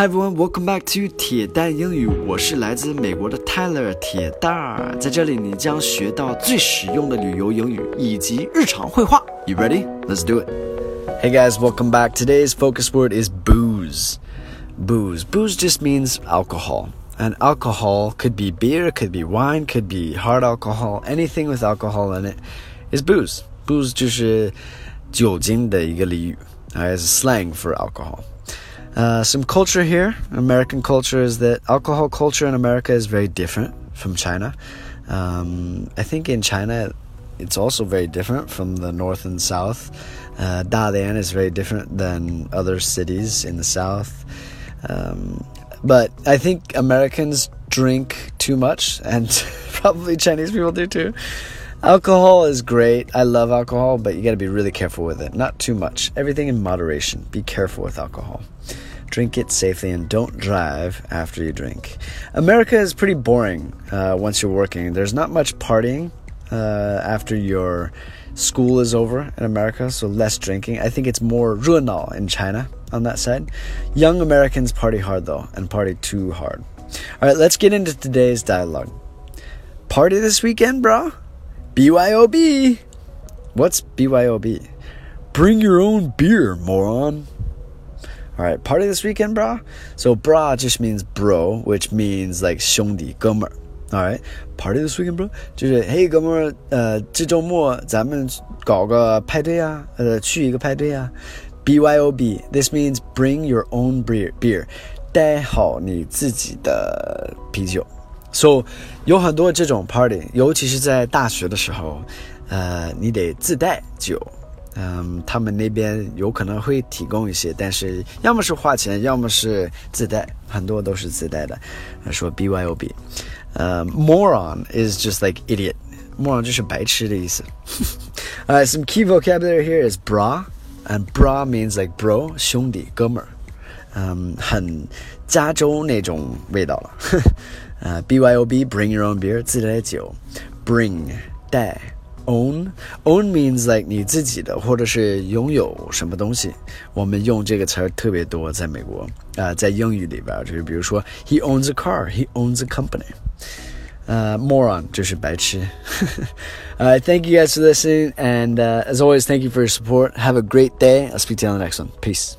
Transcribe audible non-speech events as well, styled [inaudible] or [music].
Hi everyone, welcome back to 铁蛋英语。我是来自美国的 Tyler 铁蛋儿，在这里你将学到最实用的旅游英语以及日常会话。You ready? Let's do it. Hey guys, welcome back. Today's focus word is booze. Booze. Booze just means alcohol. And alcohol could be beer, could be wine, could be hard alcohol. Anything with alcohol in it is booze. Booze 就是酒精的一个俚语，as slang for alcohol. Uh, some culture here. American culture is that alcohol culture in America is very different from China. Um, I think in China, it's also very different from the north and south. Uh, Dalian is very different than other cities in the south. Um, but I think Americans drink too much, and [laughs] probably Chinese people do too. Alcohol is great. I love alcohol, but you got to be really careful with it. Not too much. Everything in moderation. Be careful with alcohol. Drink it safely and don't drive after you drink. America is pretty boring uh, once you're working. There's not much partying uh, after your school is over in America, so less drinking. I think it's more 热闹 in China on that side. Young Americans party hard though, and party too hard. All right, let's get into today's dialogue. Party this weekend, bro? BYOB. What's BYOB? Bring your own beer, moron. All right, party this weekend, bro. So bra just means bro, which means like 兄弟哥们儿。All right, party this weekend, bro. 就是嘿哥们儿，呃，这周末咱们搞个派对啊，呃，去一个派对啊。BYOB. This means bring your own beer. Beer. 带好你自己的啤酒。 so，有很多这种 party，尤其是在大学的时候，呃，你得自带酒。嗯，他们那边有可能会提供一些，但是要么是花钱，要么是自带，很多都是自带的。说 BYOB，呃、um,，moron is just like idiot。moron 就是白痴的意思。呃、uh,，some [laughs] key vocabulary here is brah，and brah means like bro，兄弟、哥们儿。嗯，很加州那种味道了。呃，BYOB [laughs] bring your own beer 自带酒，bring 带。own own means like 你自己的，或者是拥有什么东西。我们用这个词儿特别多，在美国啊、呃，在英语里边，就是比如说，he owns a car，he owns a company。呃、uh,，moron 就是白痴。uh, [laughs] thank you guys for listening, and uh, as always, thank you for your support. Have a great day. I'll speak to you on the next one. Peace.